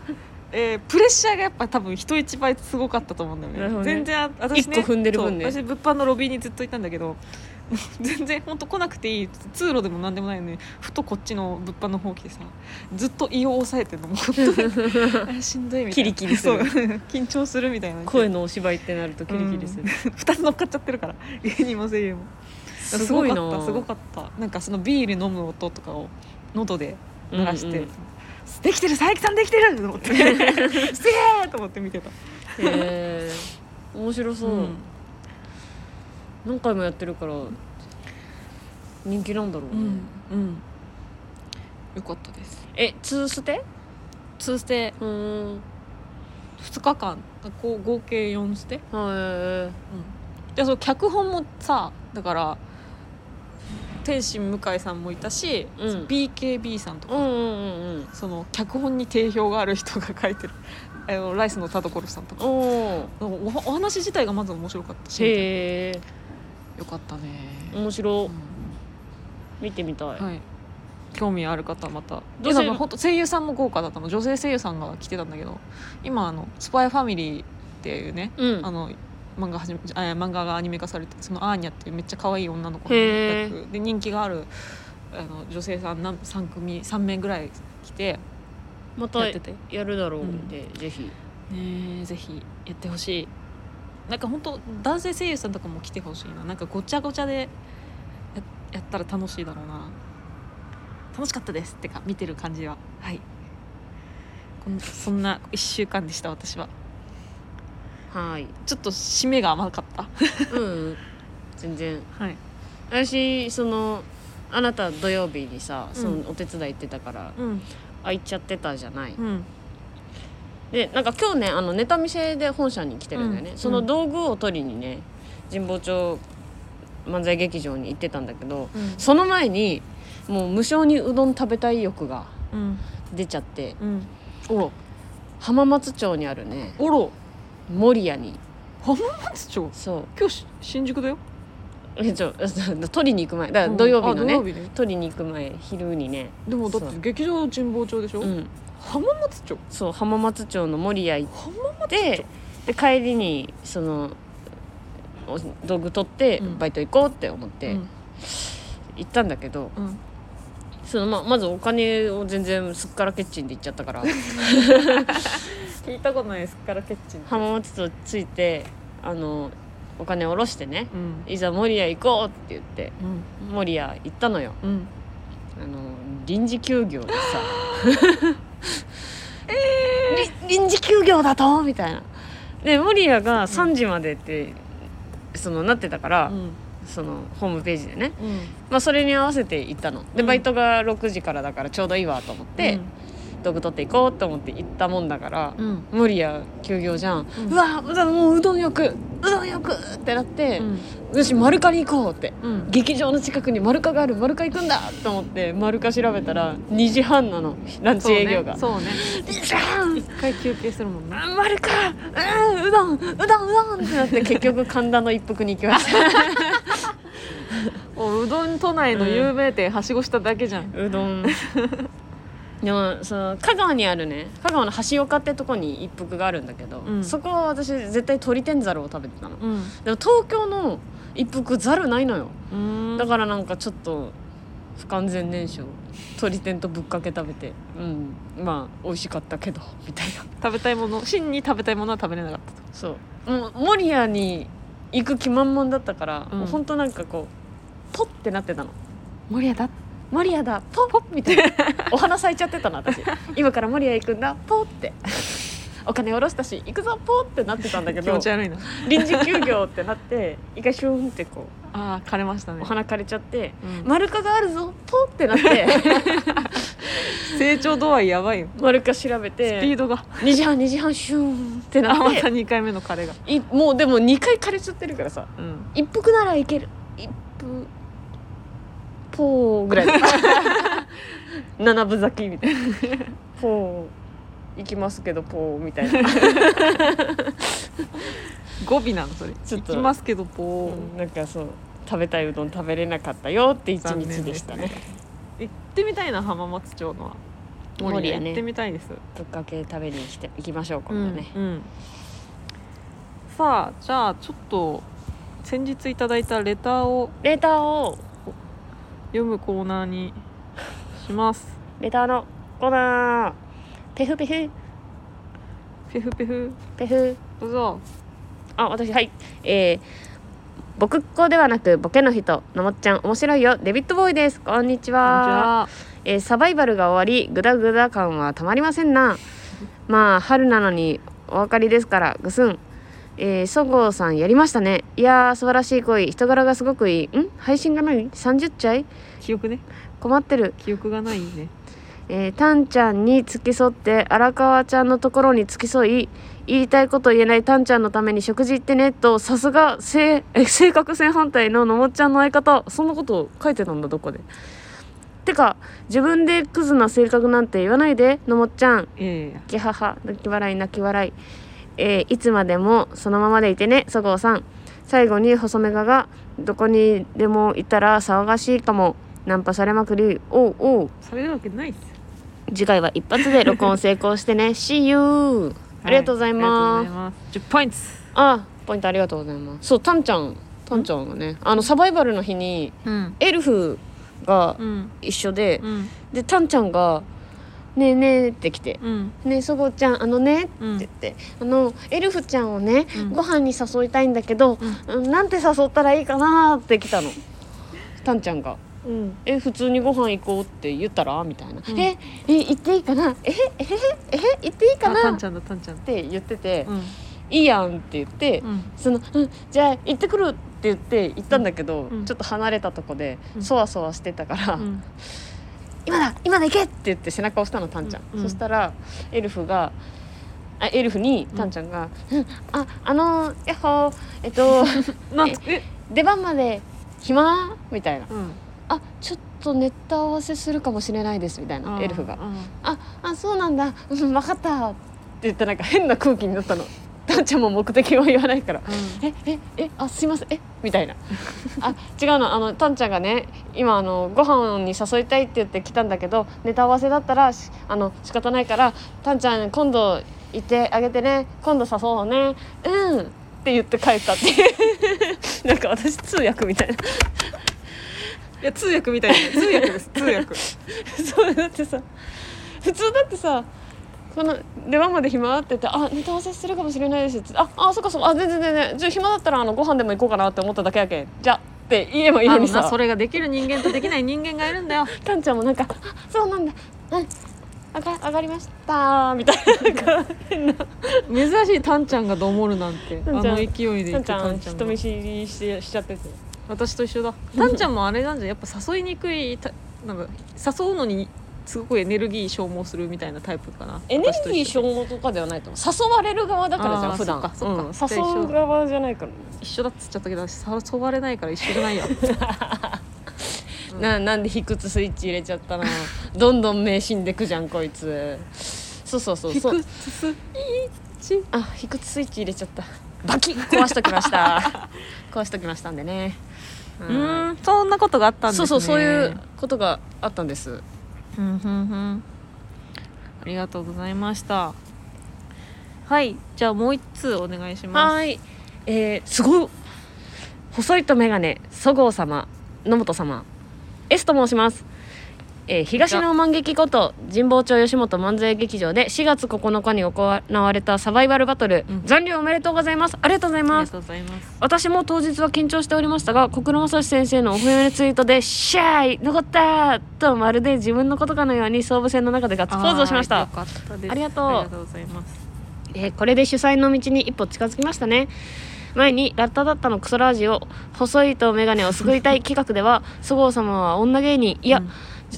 えープレッシャーがやっぱ多分人一倍すごかったと思うんだよね。ね。全然あ私ね踏んでる分ね。私物販のロビーにずっといたんだけど 全然本当来なくていい。通路でも何でもないのにふとこっちの物販の方来てさずっと胃を押さえてるの。もう本当に。あしんどいみたいな。キリキリする。緊張するみたいな。声のお芝居ってなるとキリキリする、2つ乗っかっちゃってるから。芸人も声優も。すごいなすごかったすごかった。なんかそのビール飲む音とかを喉で流して、うんうんできてる佐伯さんできてると思って。すげえと思って見てた、へえ面白そう、うん。何回もやってるから人気なんだろうね、うんうん。よかったです。えツーステ？2ステ。うーん。2日間。こう合計4ステ。はでその脚本もさだから天心向井さんもいたし、うん。BKB さんとか、いうんうんうんうん。その脚本に定評がある人が書いてるあのライスの田所さんとか。おおおお話自体がまず面白かった。しへえよかったね、面白。う見てみたい、んはい。興味ある方はまた。どうせえなんか本当声優さんも豪華だったの。女性声優さんが来てたんだけど今あの「スパイファミリー」っていうね、うん。あの漫画はじめあ漫画がアニメ化されてそのアーニャっていうめっちゃ可愛い女の子のへ役。で人気があるあの女性さん何3組3名ぐらい来てまたやるだろうん。で、ぜひ。ねえぜひやってほしい。なんか本当男性声優さんとかも来てほしいな。なんかごちゃごちゃでややったら楽しいだろうな。楽しかったですってか見てる感じは。はい。こんそんな1週間でした私ははい。ちょっと締めが甘かった。うん。全然。はい。私そのあなた土曜日にさそうん。のお手伝い行ってたからうん。空いちゃってたじゃない、うん。でなんか今日ねあのネタ見せで本社に来てるんだよね、うん。その道具を取りにね神保町漫才劇場に行ってたんだけどうん。その前にもう無性にうどん食べたい欲がうん。出ちゃってうん。おろ浜松町にあるね。おろ守谷に浜松町？そう。今日し新宿だよ。えちょ 取りに行く前。だから土曜日のね、あ土曜日ね。取りに行く前昼にね。でもだって劇場神保町でしょ、うん。浜松町？そう浜松町の守谷行ってで帰りにそのお道具取ってうん。バイト行こうって思ってうん。行ったんだけど、うんそのままずお金を全然すっからけっちんで行っちゃったから。聞いたことないですからケッチン浜松町着いてあのお金下ろしてねうん。いざ守谷行こうって言ってうん。守谷行ったのよ。うん。あの臨時休業でさ。り臨時休業だと？みたいな。で守谷が3時までって、そのなってたから、うんそのホームページでね、うん。まあ、それに合わせて行ったの。でうん。バイトが6時からだからちょうどいいわと思って、道具取っていこうと思って行ったもんだから、うん。守谷休業じゃん、うん。うわもううどんよくうどんよくってなって、うん。よし丸カに行こうって。うん。劇場の近くに丸カがある丸カ行くんだと思って丸カ調べたら2時半なの。ランチ営業が。そうね2時半。一回休憩するもんね。あ丸カうんうどんうどんうどんってなって結局神田の一服に行きましたおうどん都内の有名店はしごしただけじゃん。うどん。でもその香川にあるね香川の橋岡ってとこに一服があるんだけど、うん。そこは私絶対鶏天ざるを食べてたの。うん。でも東京の一服ざるないのよ。うん。だからなんかちょっと不完全燃焼。鶏天とぶっかけ食べて。うん。まあ美味しかったけど。みたいな。食べたいもの真に食べたいものは食べれなかったと。そう。もう守谷に行く気満々だったから、うん。もうほんとなんかこうポッてなってたの。森屋だ。守谷だ。ポッポッみたいな。お花咲いちゃってたの私。今から守谷行くんだ。ポッって。お金下ろしたし行くぞ。ポッってなってたんだけ気ど持ち悪いな。臨時休業ってなって一回シューンってこうああ枯れましたね。お花枯れちゃってうん。丸カがあるぞ。ポッってなって。成長度合いやばいよ。丸カ調べスピてードが。2時半2時半シューンってなあまたって2回目の枯れが。いもうでも2回枯れちゃってるからさ。うん。一服ならいける。一服ポーぐらい。だ 七分咲きみたいな。ポー行きますけどポーみたいな、語尾なのそれ。ちょっと。行きますけどぽー、うんなんかそう食べたいうどん食べれなかったよって一日でしたね。行ってみたいな浜松町の。森森屋ね。屋行ってみたいです。ぶっかけ食べに来て行きましょう今度ね、うんうん。さあじゃあちょっと先日いただいたレターを。レターを読むコーナーにします。レターのコーナー。ペフペフ。ペフペフ。ペフ。どうぞ。あ私はい。えー僕っ子ではなくボケの人。のもっちゃん面白いよ。デビッドボーイです。こんにちは。えーサバイバルが終わりグダグダ感はたまりませんな。まあ春なのにお分かりですからぐすんえー、そごうさんやりましたね。いやー素晴らしい恋。人柄がすごくいい。ん？配信がない ?30 ちゃい？記憶ね。困ってる。記憶がないね。えー、タンちゃんに付き添って荒川ちゃんのところに付き添い言いたいこと言えない。タンちゃんのために食事行ってね。とさすが 性格正反対ののもっちゃんの相方。そんなこと書いてたんだどこで。てか自分でクズな性格なんて言わないでのもっちゃん。いやいやいやキハハ。泣き笑い泣き笑いえーいつまでもそのままでいてねそごうさん。最後に細めががどこにでもいたら騒がしいかも。ナンパされまくり。おうおう。されるわけないっすよ。次回は一発で 録音成功してね。See you ありがとうございます、ありがとうございます。10ポイントあポイントありがとうございます。そうタンちゃん。タンちゃんがねあのサバイバルの日にうん。エルフがうん。一緒で、うん。でタンちゃんが「ねえねえ」って来てうん「ねえそごうちゃんあのね」ってうん言って、あのエルフちゃんをね、うん。ご飯に誘いたいんだけど、うん。なんて誘ったらいいかなって来たの。タンちゃんが。うん。え普通にご飯行こうって言ったら？みたいな、うん。ええ行っていいかな？えええ行っていいかな？っあタンちゃんだタンちゃん。て言ってて、うん。いいやんって言って、うん。その、うん、じゃあ行ってくるって言って行ったんだけど、うん。ちょっと離れたとこでうん。そわそわしてたから「うん今だ今だ行け!」って言って背中を押したのタンちゃん、うんそしたらエルフがあエルフにタンちゃんが「うん、ああのー、やっほーえっと 出番まで暇?」みたいな。うん「あちょっとネタ合わせするかもしれないです」みたいなエルフが。うん「ああそうなんだ。うん分かった」って言ってなんか変な空気になったのタンちゃんも目的を言わないからうん。えええあすいませんえみたいな。あ違うの。あのタンちゃんがね今あのご飯に誘いたいって言って来たんだけどネタ合わせだったらしあの仕方ないからタンちゃん今度行ってあげてね今度誘おうね。うん。って言って帰ったっていう。なんか私通訳みたいな。いや通訳みたいな。通訳です。通訳。そうだってさ普通だってさこの出番まで暇って言って「あネタ合わせするかもしれないです」ってああそっかそっか。あ全然全然。じゃあ暇だったらあのご飯でも行こうかなって思っただけやけ。んじゃあって言えばいいのにさ。それができる人間とできない人間がいるんだよ。タンちゃんもなんか「あそうなんだ。うん。上が上がりました」みたいな珍しいタンちゃんがどもるなんて。あの勢いで言ってタンちゃんちゃんが。人見知りしてしちゃってて。私と一緒だ。タンちゃんもあれなんじゃん。やっぱ誘いにくいたなんか誘うのにすごくエネルギー消耗するみたいなタイプかな。エネルギー消耗とかではないと思う。誘われる側だからじゃん普段そっかそっか。うん。誘う側じゃないから。一緒だっつっちゃったけど私誘われないから一緒じゃないや。う んななんで卑屈スイッチ入れちゃったな どんどん目死んでくじゃんこいつ。そうそうそうそう。ヒクスイッチ？あ卑屈スイッチ入れちゃった。バキッ壊しときました。壊しときましたんでね。うーんそんなことがあったんですね。そうそうそういうことがあったんですふんふんふん。ありがとうございました。はいじゃあもう一通お願いします。はい。えー、すごい。細いと眼鏡そごう様野本様。S と申します。えー東の万劇こと神保町吉本漫才劇場で4月9日に行われたサバイバルバトル、うん。残留おめでとうございます。ありがとうございます。ありがとうございます。私も当日は緊張しておりましたが小倉正史先生のお褒めツイートで「シャイ残った!」とまるで自分のことかのように総武線の中でガッツポーズをしました。ありがとう。ありがとうございます。えーこれで主催の道に一歩近づきましたね。前にラッタダッタのクソラージを細いとメガネを救いたい企画ではそごう様は女芸人。いや、うん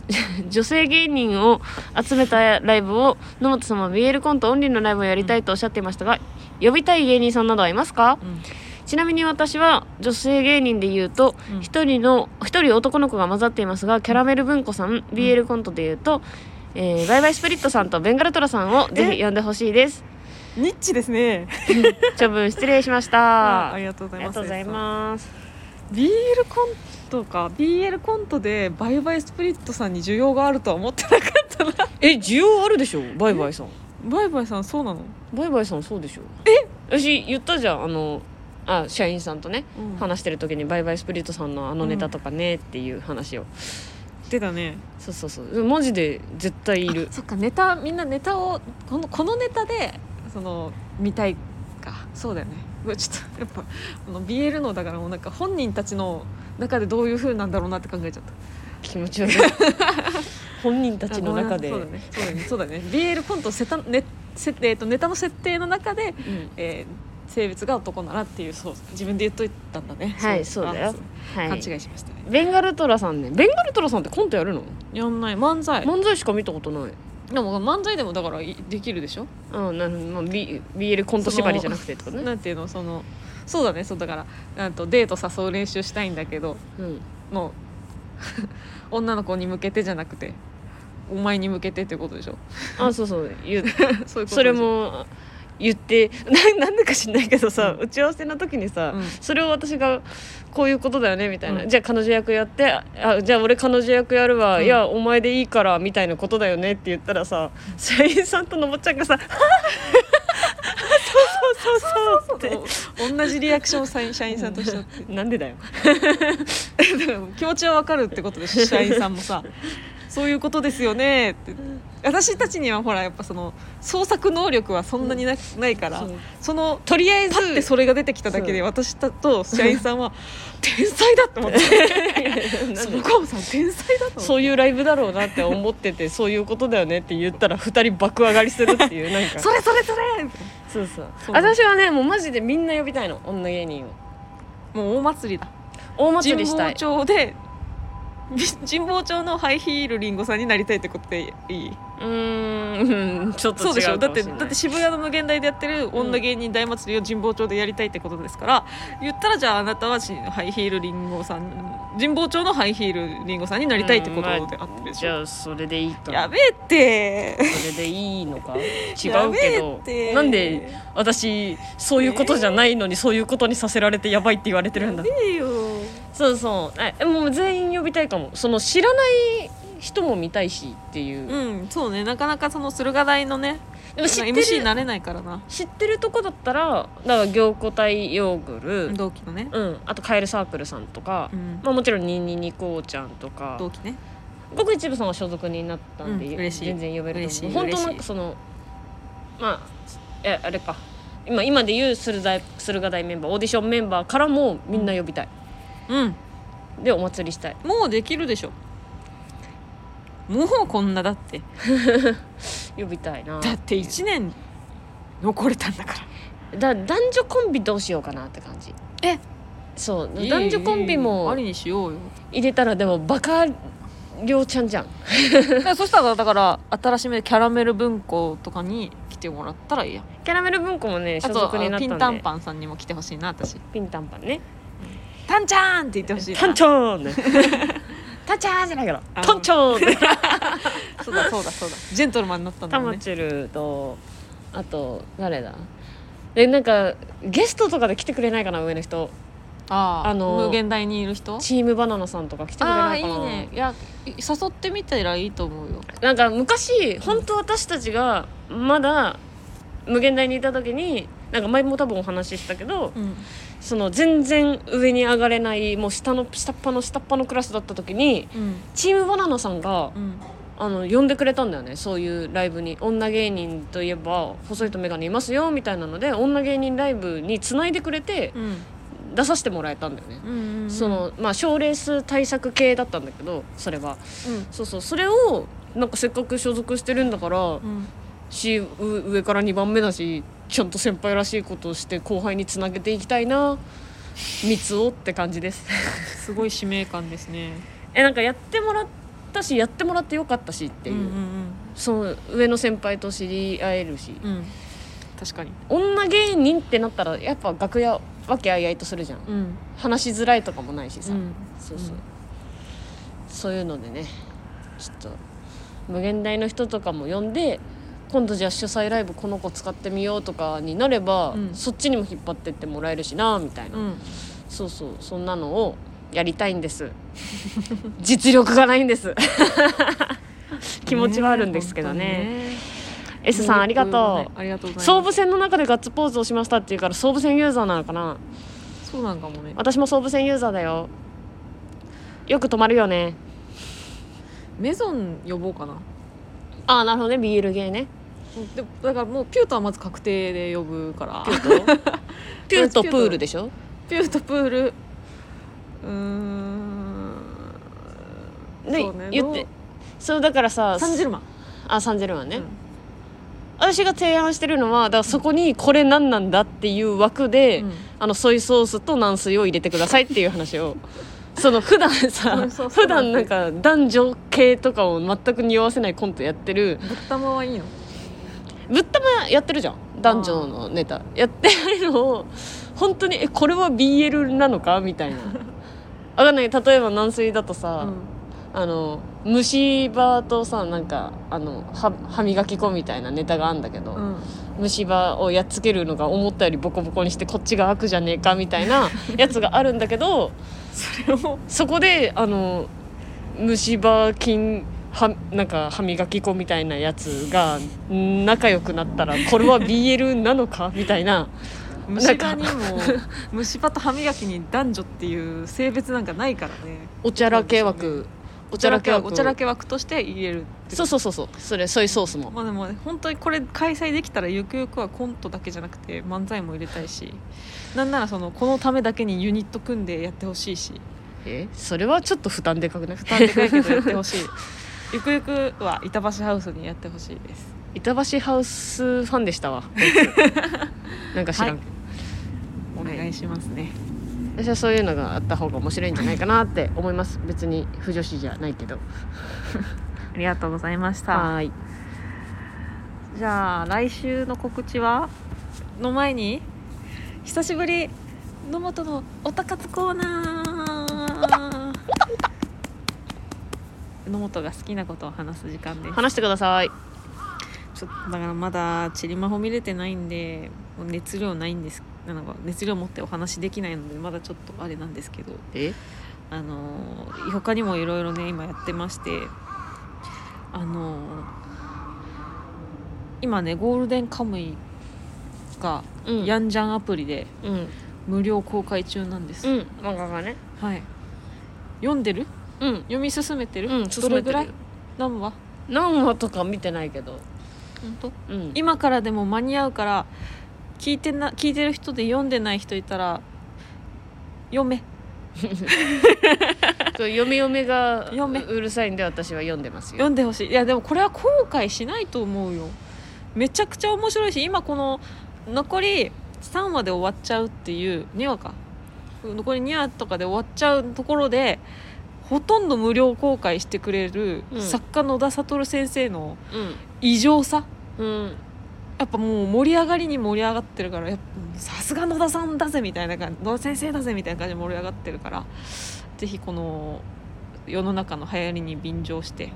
女性芸人を集めたライブを野本様は BL コントオンリーのライブをやりたいとおっしゃっていましたが呼びたい芸人さんなどはいますか？うん。ちなみに私は女性芸人で言うとうん。一、人の一人男の子が混ざっていますがキャラメル文子さん BL コントで言うと、えーバイバイスプリットさんとベンガルトラさんをぜひ呼んでほしいです。ニッチですね。長文失礼しました。ありがとうございます。ありがとうございます。BL コントか BL コントでバイバイスプリットさんに需要があるとは思ってなかったな。え需要あるでしょ？バイバイさん。バイバイさんそうなの、バイバイさんそうでしょ。え？私言ったじゃんあのあ社員さんとね、うん。話してる時にバイバイスプリットさんのあのネタとかねっていう話を、出たね。そうそうそう。マジで絶対いる。そっかネタみんなネタをこのこのネタでその見たいか。そうだよね。うわちょっとやっぱこの BL のだからもうなんか本人たちの中でどういう風なんだろうなって考えちゃった。気持ち悪い。本人たちの中で。そうだね。そうだね。そうだね。BL コントせたねせえーとネタの設定の中で、うん。えー性別が男ならっていうそう自分で言っといたんだね。はいそうだよ。あはい。勘違いしましたね。ベンガルトラさんね。ベンガルトラさんってコントやるの？やんない。漫才。漫才しか見たことない。でも漫才でもだからいできるでしょ？うんなるほど、まあ、B BL コント縛りじゃなくてとね。なんていうの？そのそうだね。そうだからなんとデート誘う練習したいんだけどうん。の 女の子に向けてじゃなくてお前に向けてってことでしょ。あそうそう言う。そういうそれも言ってななんでか知んないけどさ、うん。打ち合わせの時にさ、うん。それを私がこういうことだよねみたいな、うん。じゃあ彼女役やってあじゃあ俺彼女役やるわ、うん。いやお前でいいからみたいなことだよねって言ったらさ社員さんとのぼっちゃんがさ そうそうそうそう。っ同じリアクションを社員社員さんとしてて。なんでだよ。気持ちはわかるってことでしょ。社員さんもさ。そういうことですよね。って。私たちにはほらやっぱその創作能力はそんなにな,、ないから。そのとりあえずパッてそれが出てきただけで私たと社員さんは 天才だと思って。そ天才だと思って。そういうライブだろうなって思っててそういうことだよねって言ったら2人爆上がりするっていうなんか。それそれそれ。そうそう。私はねもうマジでみんな呼びたいの。女芸人を。もう大祭りだ。大祭神保りしたい。町で 神保町のハイヒールりんごさんになりたいってことでいい？うーんちょっと違うそうでしょ？だってだって渋谷の無限大でやってる女芸人大祭りを神保町でやりたいってことですから、言ったらじゃああなたはしハイヒールりんごさん神保町のハイヒールりんごさんになりたいってことであってるでしじょ、ゃあそれでいいか。やべえってそれでいいのか？違うけどなんで私そういうことじゃないのにそういうことにさせられてやばいって言われてるんだ。やべえよそうそう。えもう全員呼びたいかも。その知らない人も見たいしっていう、うんそうね。なかなかその駿河台のねでも知って MC にるなれないからな。知ってるとこだったらだから凝固体ヨーグル同期のね、うん。あとカエルサークルさんとか、うん、まあ、もちろんニンニニコちゃんとか。同期ね。僕一部さんは所属になったんで、うん嬉しい。全然呼べる嬉し思う本当なんかそのまあえあれか。今今で言う駿河台駿河台メンバーオーディションメンバーからもみんな呼びたい、うん。でお祭りしたい。もうできるでしょ。もうこんなだって。呼びたいな。だって1年残れたんだから。だ男女コンビどうしようかなって感じ。え？そう。男女コンビもありにしようよ。入れたらでもバカ量ちゃんじゃん。そしたらだから新しめキャラメル文庫とかに来てもらったらいいや。キャラメル文庫もね所属になったんで。ピンタンパンさんにも来てほしいな私。ピンタンパンねタンちゃんって言ってほしいな。タンチョーンね。タンチャーンじゃないからあのタンチョーンね。そうだそうだそうだ。ジェントルマンになったんだタもんね。マチェルとあと誰だ？でなんかゲストとかで来てくれないかな上の人。あああの無限大にいる人？チームバナナさんとか来てくれああいないかな。いね。いやい誘ってみたらいいと思うよ。なんか昔本当私たちがまだ無限大にいた時になんか前も多分お話ししたけどうんその全然上に上がれないもう下の下っ端の下っ端のクラスだった時にうん。チームバナナさんがうん。あの呼んでくれたんだよね。そういうライブに。女芸人といえば細いと眼鏡いますよみたいなので女芸人ライブにつないでくれてうん。出させてもらえたんだよね、うんうんうん。そのまあ賞レース対策系だったんだけどそれは。うん。そうそう。それをなんかせっかく所属してるんだから、うんしう上から2番目だしちゃんと先輩らしいことをして後輩につなげていきたいな。三つをって感じです。すごい使命感ですね。えなんかやってもらったしやってもらってよかったしっていう、うんその上の先輩と知り合えるし、うん。うん確かに。女芸人ってなったらやっぱ楽屋和気あいあいとするじゃん。うん。話しづらいとかもないしさ、うん。そうそう、うん。そういうのでねちょっと無限大の人とかも呼んで今度じゃあ主催ライブこの子使ってみようとかになれば、うん。そっちにも引っ張ってってもらえるしなみたいな、うん。そうそう。そんなのをやりたいんです。実力がないんです。気持ちはあるんですけどね。S さんありがとう。ありがとうございます。総武線の中でガッツポーズをしましたっていうから総武線ユーザーなのかな。そうなんかもね。私も総武線ユーザーだよ。よく泊まるよね。メゾン呼ぼうかな。ああなるほどね。BL ゲーねでだからもうピュートはまず確定で呼ぶから。ピュート？ピュート？プールでしょ？ピュートプール。うーん。ねそうね。言ってそうだからさサンジェルマンあサンジェルマンね、うん。私が提案してるのはだからそこにこれ何なんだっていう枠で、うん。あのソイソースと軟水を入れてくださいっていう話を。その普段ソさ普段なんか男女系とかを全く匂わせないコントやってるぶったまはいいの？ぶったまやってるじゃん。男女のネタ。やってるのを本当にえこれは BL なのかみたいな。わかんない。例えば軟水だとさ、あの虫歯とさなんかあの歯歯磨き粉みたいなネタがあるんだけど、うんうん。虫歯をやっつけるのが思ったよりボコボコにしてこっちが悪じゃねえかみたいな やつがあるんだけどそれをそこであの虫歯菌はなんか歯磨き粉みたいなやつがん仲良くなったらこれは BL なのか？みたいな。虫歯にも 虫歯と歯磨きに男女っていう性別なんかないからね。おちゃらけ枠。おおちゃらけ枠。おちゃらけ枠として入れるそうそうそうそう。それソイソースも。まあでもね本当にこれ開催できたらゆくゆくはコントだけじゃなくて漫才も入れたいし。なんならそのこのためだけにユニット組んでやってほしいし。え？それはちょっと負担でかくない？負担でかいけどやってほしい ゆくゆくは板橋ハウスにやってほしいです。板橋ハウスファンでしたわ。なんか知らんけど、お願いしますね、私はそういうのがあった方が面白いんじゃないかなって思います。別に不女子じゃないけど。ありがとうございました。はーい。じゃあ来週の告知は？の前に？久しぶり。野本のおたかつコーナー野本が好きなことを話す時間です。話してください。ちょっとだからまだチリマホ見れてないんで熱量ないんです。なんか熱量持ってお話できないのでまだちょっとあれなんですけど。え？あのー他にもいろいろね今やってまして。あのー今ねゴールデンカムイがうん。ヤンジャンアプリでうん。無料公開中なんです、うん。漫画がね。はい。読んでる？うん。読み進めてる、うんどれぐらい？何話？何話とか見てないけど。本当？うん。今からでも間に合うから聞いてな聞いてる人で読んでない人いたら読め。そう嫁嫁が読め。うるさいんで私は読んでますよ。読んでほしい。いやでもこれは後悔しないと思うよ。めちゃくちゃ面白いし今この残り3話で終わっちゃうっていう2話か。残り2話とかで終わっちゃうところでほとんど無料公開してくれるうん。作家野田悟先生のうん。異常さ。うん。やっぱもう盛り上がりに盛り上がってるからやっぱさすが野田さんだぜみたいな感じ野田先生だぜみたいな感じで盛り上がってるからぜひこの世の中の流行りに便乗して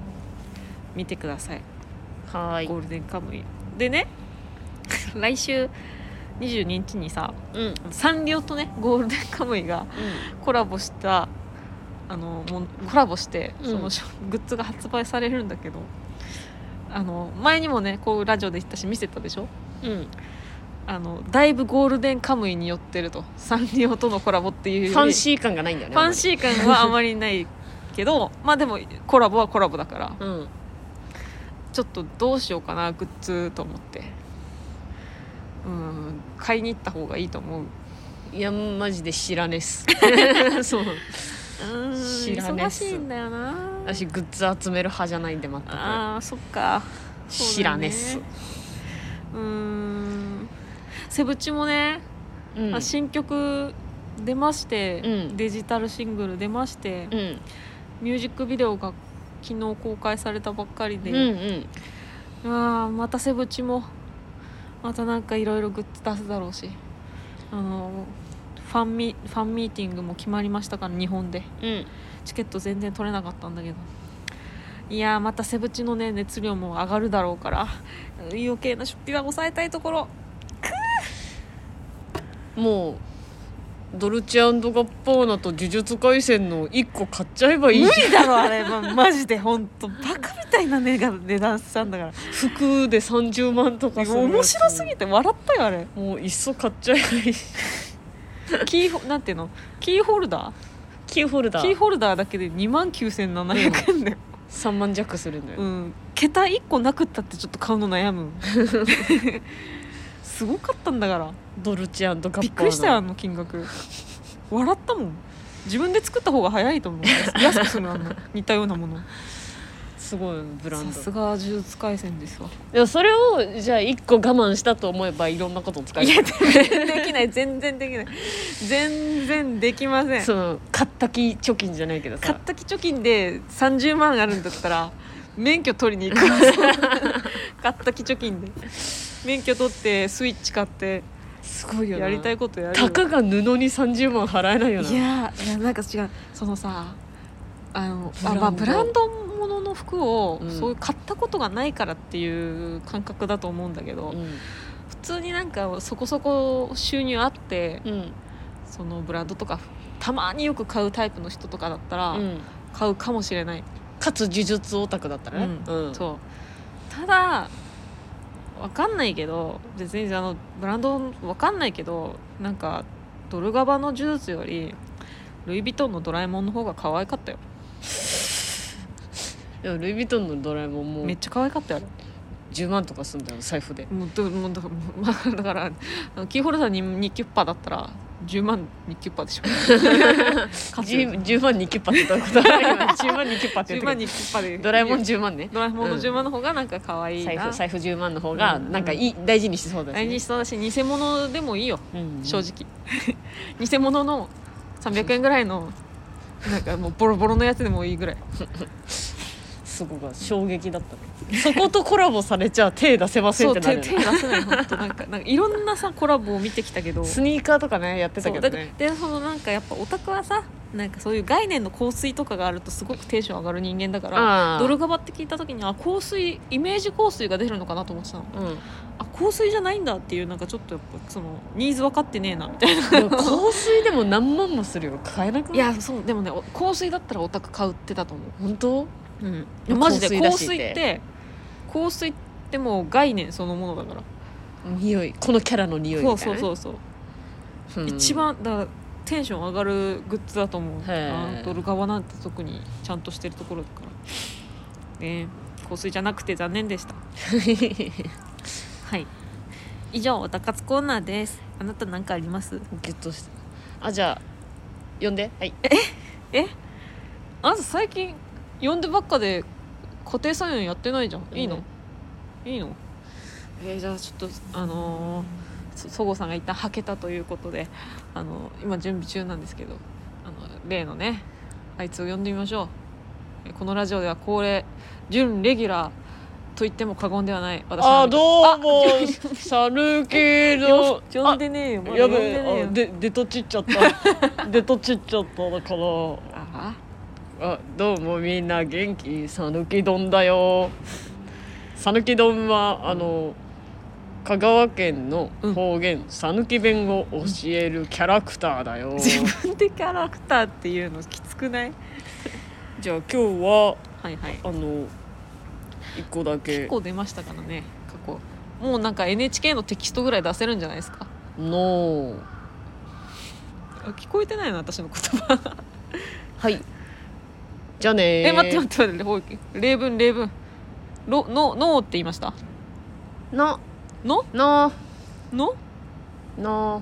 見てください。はーい。ゴールデンカムイ。でね 来週22日にさうん。うんサンリオとねゴールデンカムイがコラボしたあのもうコラボしてうん。その、グッズが発売されるんだけどあの前にもねこうラジオで言ったし見せたでしょ？うん。あのだいぶゴールデンカムイに寄ってると。サンリオとのコラボっていうファンシー感がないんだよねファンシー感はあまりないけどまあでもコラボはコラボだから。ーうん。ちょっとどうしようかなグッズと思って。うん買いに行った方がいいと思う。いやマジで知らねえっす。そううん知らねえっす忙しいんだよな。私グッズ集める派じゃないんで全く。あーそっか。知よらねえっす。うーん。セブチもね、うん。あ新曲出まして、うん。デジタルシングル出まして、うん。ミュージックビデオが昨日公開されたばっかりうんで、うん。ああまたセブチもまたなんかいろいろグッズ出すだろうしあのファンミファンミーティングも決まりましたから日本で。うん。チケット全然取れなかったんだけど。いやーまたセブチのね熱量も上がるだろうから余計な出費は抑えたいところ。もうドルチェガッパーナと呪術廻戦の1個買っちゃえばいい無理だろあれ、ま、マジで本当バカみたいな値が値段したんだから。服で30万とか面白すぎて笑ったよあれ。もういっそ買っちゃえばいいキーホなんていうの？キーホルダキーホルダー。ーキーホルダーだけで2万9700円だよ、3万弱するんだよ、うん、桁1個なくったってちょっと買うの悩む。すごかったんだから。ドルチェガッパーナびっくりしたよあの金額。笑ったもん。自分で作った方が早いと思う。安くするあの似たようなものすごいブランド。さすが呪術廻戦ですわ。でもそれをじゃあ1個我慢したと思えばいろんなこと使える。いや全然できない全然できない。全然できません。その買った気貯金じゃないけどさ。買ったき貯金で30万あるんだったら免許取りに行く 買ったき貯金で。免許取ってスイッチ買ってすごいよな。やりたいことやるよ。たかが布に30万払えないよな。いやいやなんか違う。そのさあのブランド。あまあブランドものの服を、うん。そういう買ったことがないからっていう感覚だと思うんだけど、うん。普通になんかそこそこ収入あって、うん。そのブランドとかたまによく買うタイプの人とかだったら、うん。買うかもしれない、かつ呪術オタクだったらね、うん。そう。ただわかんないけど別にあのブランドわかんないけどなんかドルガバの呪術よりルイ・ヴィトンのドラえもんの方が可愛かったよでもルイ・ヴィトンのドラえもんもめっちゃ可愛かったよあれ10万とかすんだよ財布で。もうどもうだから,、まあ、だからあのキーホルダーに2キュッパだったら10万2キュッパでしょ。勝つよ。10, 10万にキュッパってどういうこと今。10万にキュッパって言10万って2キュッパで。ドラえもん10万ね。ドラえもんのうん。10万の方がなんか可愛いな、財布財布10万の方がうん。なんかいい大事にしそうだし、ね。大事にしそうだし偽物でもいいよ。うん。正直。偽物の300円ぐらいのなんかもうボロボロのやつでもいいぐらい。そこが衝撃だったね。そことコラボされちゃ手出せませんってなる。よね手出せない本当。なんかなんかいろんなさコラボを見てきたけど。スニーカーとかねやってたけどね。でそのなんかやっぱオタクはさなんかそういう概念の香水とかがあるとすごくテンション上がる人間だからドルガバって聞いた時にあ香水イメージ香水が出るのかなと思ってたの。うん。あ香水じゃないんだっていうなんかちょっとやっぱそのニーズ分かってねえなみたいな。香水でも何万もするよ。買えなくない？いやそうでもねお香水だったらオタク買うってたと思本当？う、うん、マジで香香水って香水ってもう概念そのものだから。匂い。このキャラの匂いみたそいうなね、そうそうそう、うん。一番だからテンション上がるグッズだと思う。ドルガバなんて特にちゃんとしてるところだから。ね香水じゃなくて残念でした。はい。以上おたかつコーナーです。あなた何かあります？ゲットしてあじゃあ呼んで。はい。え？あなた最近呼んでばっかで家庭菜園やってないじゃん。いいの、いいの？えーじゃあちょっとあのーそそごさんが一旦はけたということであの今準備中なんですけどあの例のねあいつを呼んでみましょう。えこのラジオでは恒例準レギュラーと言っても過言ではない私あどうもさぬきのど呼んでねえよまだやべえあで出とちっちゃった。出とちっちゃっただから。あ。あどうもみんな元気？さぬき丼だよ。さぬき丼はあの香川県の方言さぬき弁を教えるキャラクターだよ、自分でキャラクターっていうのきつくない？じゃあ今日ははいはい。あの一個だけ。結構出ましたからね過去。もうなんか NHK のテキストぐらい出せるんじゃないですか？のあ聞こえてないの私の言葉。はい。じゃあねー。え待って待って待ってほい例文例文。ろのノーって言いました？のの？の。の？の。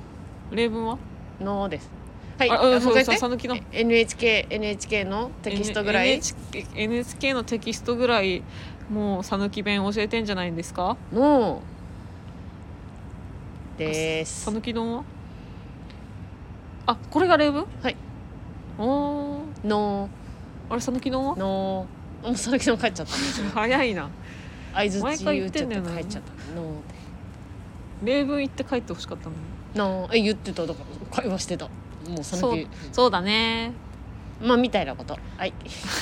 例文は？のです。はいあうんそうさもうさぬきの。え NHK NHK のテキストぐらい。NHK, NHK のテキストぐらいもう讃岐弁教えてんじゃないんですか？の。です。讃岐丼は？あこれが例文？はい。おー。の。あれ讃岐丼は？の。もうその気も帰っちゃった。早いな。合図毎回言っちゃって帰っちゃった。の例文言って帰ってほしかったのにのえ言ってた。だから会話してた。もうそのそう気そうだね。まあみたいなこと。はい。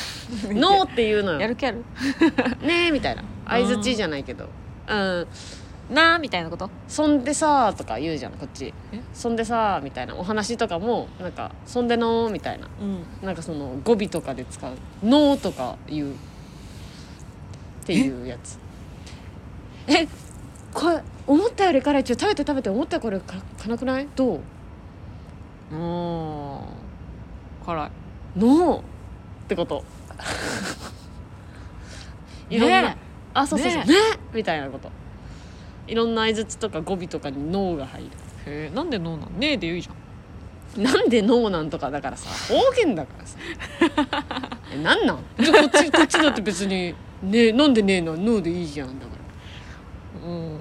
のっていうのよ。やる気ある？ねえみたいな。相づちじゃないけど。うん。なーみたいなこと？そんでさーとか言うじゃんこっち。え？そんでさーみたいな。お話とかもなんかそんでのーみたいな。うん。なんかその語尾とかで使う「の」とか言う。っていうやつ。え？これ思ったより辛いちょ食べて食べて思ったよりか辛くない？どう？おー辛い。のってこと。いろんな、ねあそうそうそう。ねね。みたいなこと。いろんな相づちとか語尾とかに「の」が入る。へえなんでノーなん？ねえでいいじゃん。なんでノーなんとかだからさ方言だからさ。えなんなん？じゃあこっちこっちだって別に「ねえなんでねえの？ノーでいいじゃん」だから。うん。は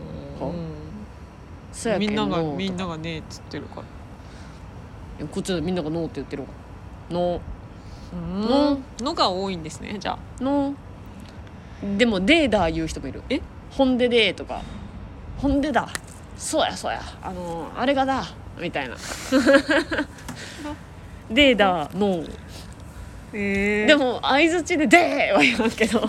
そうやけみんながみんながねえっつってるから。いやこっちだってみんながノーって言ってるからノうん。のが多いんですねじゃあ。ーノー。でも「で」だ言う人もいる。え？ほんででとか。ほんでだ。そうやそうや。あのあれがだ。みたいな。でだノー。えでも相づちででは言わんけど。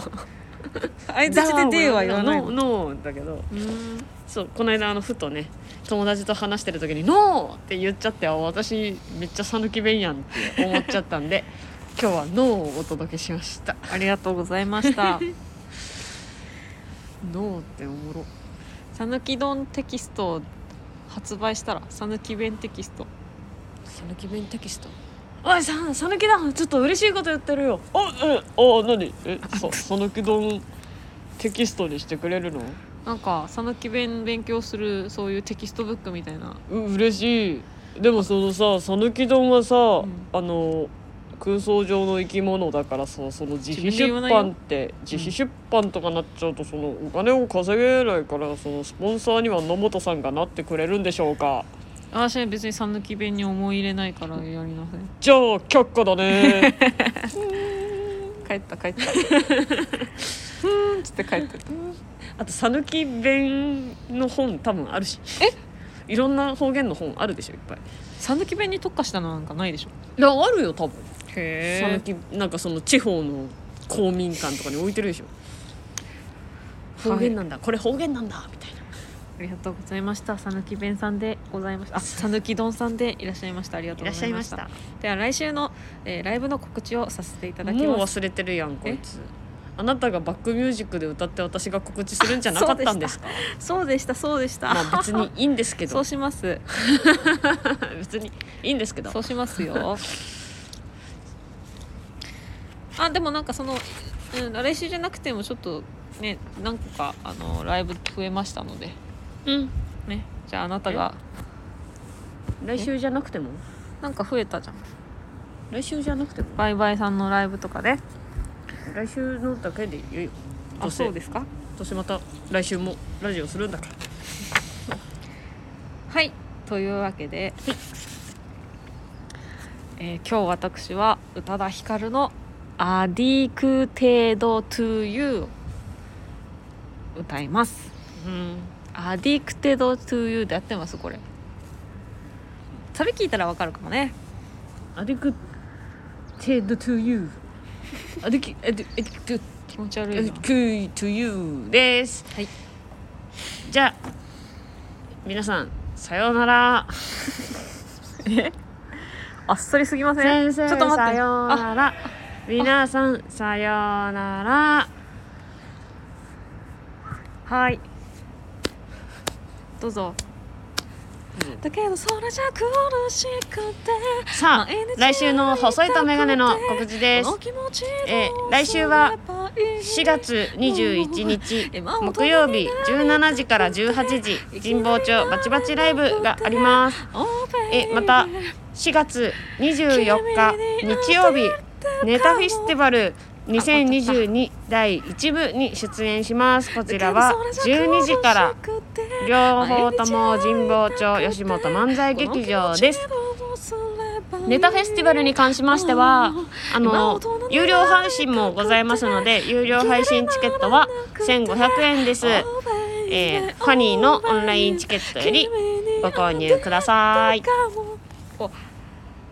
相づちで「で」は言わないノーノーだけど。うんそうこの間あのふとね友達と話してる時に「ノー!」って言っちゃってあ私めっちゃ讃岐弁やんって思っちゃったんで 今日は「ノー」をお届けしました。ありがとうございました「ノー」っておもろ。讃岐丼テキスト発売したら讃岐弁テキスト。讃岐弁テキスト？おいさん讃岐だ。ちょっと嬉しいこと言ってるよ。あえあ何？えさ 讃岐丼テキストにしてくれるの？なんか讃岐弁勉強するそういうテキストブックみたいな。う嬉しい。でもそのさ讃岐丼はさ、ん。あの空想上の生き物だからさその自費出自分で言わないよ版って自費出版とかなっちゃうとそのお金を稼げないからそのスポンサーには野本さんがなってくれるんでしょうか。私は別に讃岐弁に思い入れないからやりません。じゃあ却下だね。帰った帰った。ふーんっつって帰ってたあと讃岐弁の本多分あるし。え？いろんな方言の本あるでしょいっぱい。讃岐弁に特化したのなんかないでしょ？いやあるよ多分。へ讃岐なんかその地方の公民館とかに置いてるでしょ。方言なんだ、これ方言なんだみたいな。ありがとうございました。讃岐弁さんでございました。あ讃岐丼さんでいらっしゃいました。ありがとうございました。では来週の、えーライブの告知をさせていただきもうます忘れてるやんこいつあなたがバックミュージックで歌って私が告知するんじゃなかったんですか？そうでした。そうでした。まあ別にいいんですけど。そうします。別にいいんですけど。そうしますよ。あでもなんかその、うん、来週じゃなくてもちょっとね何個かあのライブ増えましたので。うん。ね。じゃああなたが。来週じゃなくても？なんか増えたじゃん。来週じゃなくても？バイバイさんのライブとかで来週のだけでいい。よどあそうですか？どうせまた来週もラジオするんだから。はい。というわけで、えー今日私は宇多田ヒカルの「アディクテード・トゥ・ユー」を歌います。うん。 Addicted To You でやってますこれ。サビ聞いたらわかるかもね。 Addicted To Youアディキアディアディク気持ち悪いな。クトゥユーです。はい。じゃあ皆さんさようなら。あっさりすぎません？先生ちょっと待って。さようなら。皆さんさようなら。はい。どうぞだけどそれじゃ苦しくてさあ来週の細いとメガネの告知です。えー来週は4月21日 木曜日17時から18時神保町バチバチライブがあります。えまた4月24日日曜日ネタフェスティバル2022第1部に出演します。こちらは12時から両方とも神保町吉本漫才劇場です。ネタフェスティバルに関しましてはあの有料配信もございますので有料配信チケットは1500円です、えーファニーのオンラインチケットよりご購入ください。お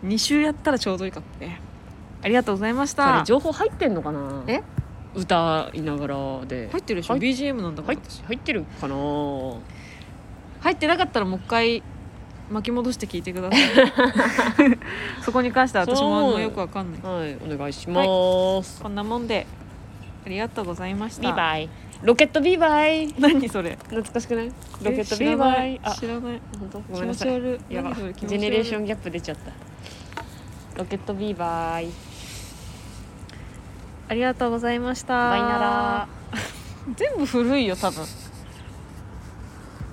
2週やったらちょうどいいかもね。ありがとうございましあた。れ情報入ってんのかな？え？歌いながらで。入ってるでしょ？入 BGM なんだか入らっ入ってるかな？は入ってなかったらもう一回巻き戻して聞いてください。そこに関しては私もあんまよくわかんない。い。お願いします、こんなもんでありがとうございました。ビーバイ。ロケットビーバイ。何それ？懐かしくない？ロケットえビーバイ。あ知らない。本当ごめんなさい気持ち悪い。やば。何それ？気持ち悪い。ジェネレーションギャップ出ちゃった。ロケットビーバイありがとうございました。バイなら 全部古いよ多分